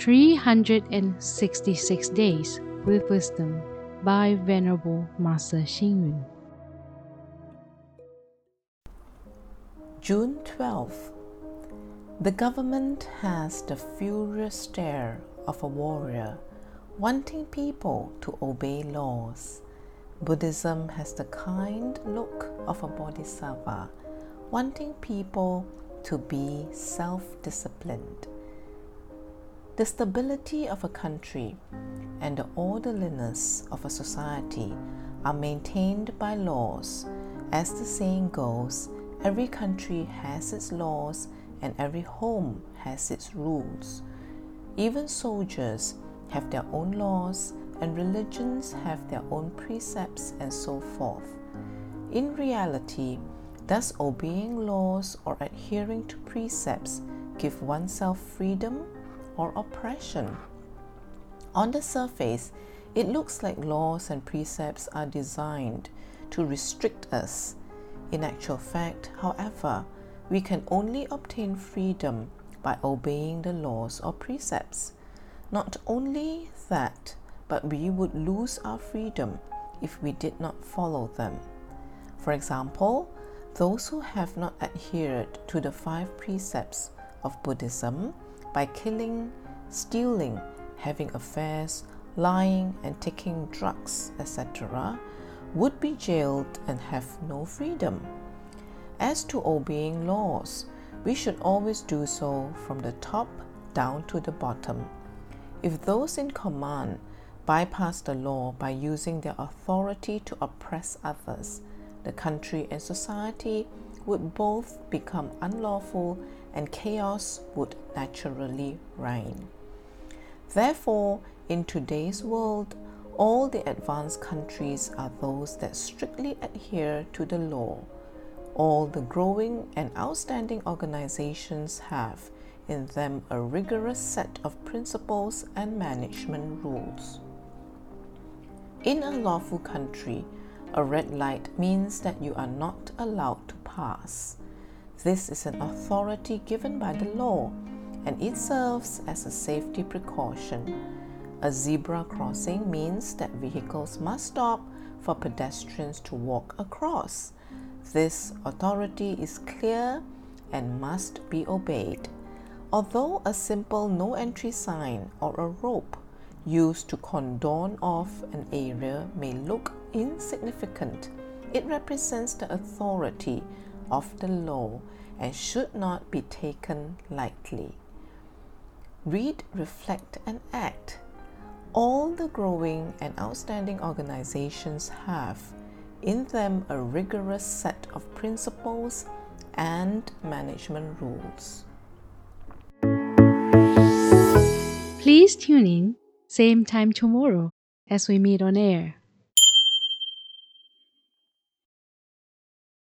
366 Days with Wisdom by Venerable Master Xing Yun. June 12th. The government has the furious stare of a warrior wanting people to obey laws. Buddhism has the kind look of a bodhisattva wanting people to be self disciplined. The stability of a country and the orderliness of a society are maintained by laws. As the saying goes, every country has its laws and every home has its rules. Even soldiers have their own laws and religions have their own precepts and so forth. In reality, does obeying laws or adhering to precepts give oneself freedom or oppression? On the surface, it looks like laws and precepts are designed to restrict us. In actual fact, however, we can only obtain freedom by obeying the laws or precepts. Not only that, but we would lose our freedom if we did not follow them. For example, those who have not adhered to the five precepts of Buddhism by killing, stealing, having affairs, lying, and taking drugs, etc., would be jailed and have no freedom. As to obeying laws, we should always do so from the top down to the bottom. If those in command bypass the law by using their authority to oppress others, the country and society would both become unlawful and chaos would naturally reign. Therefore, in today's world, all the advanced countries are those that strictly adhere to the law. All the growing and outstanding organizations have in them a rigorous set of principles and management rules. In a lawful country, a red light means that you are not allowed to pass. This is an authority given by the law and it serves as a safety precaution. A zebra crossing means that vehicles must stop for pedestrians to walk across. This authority is clear and must be obeyed. Although a simple no entry sign or a rope used to cordon off an area may look insignificant, it represents the authority of the law and should not be taken lightly. Read, reflect, and act. All the growing and outstanding organizations have in them a rigorous set of principles and management rules. Please tune in, same time tomorrow as we meet on air.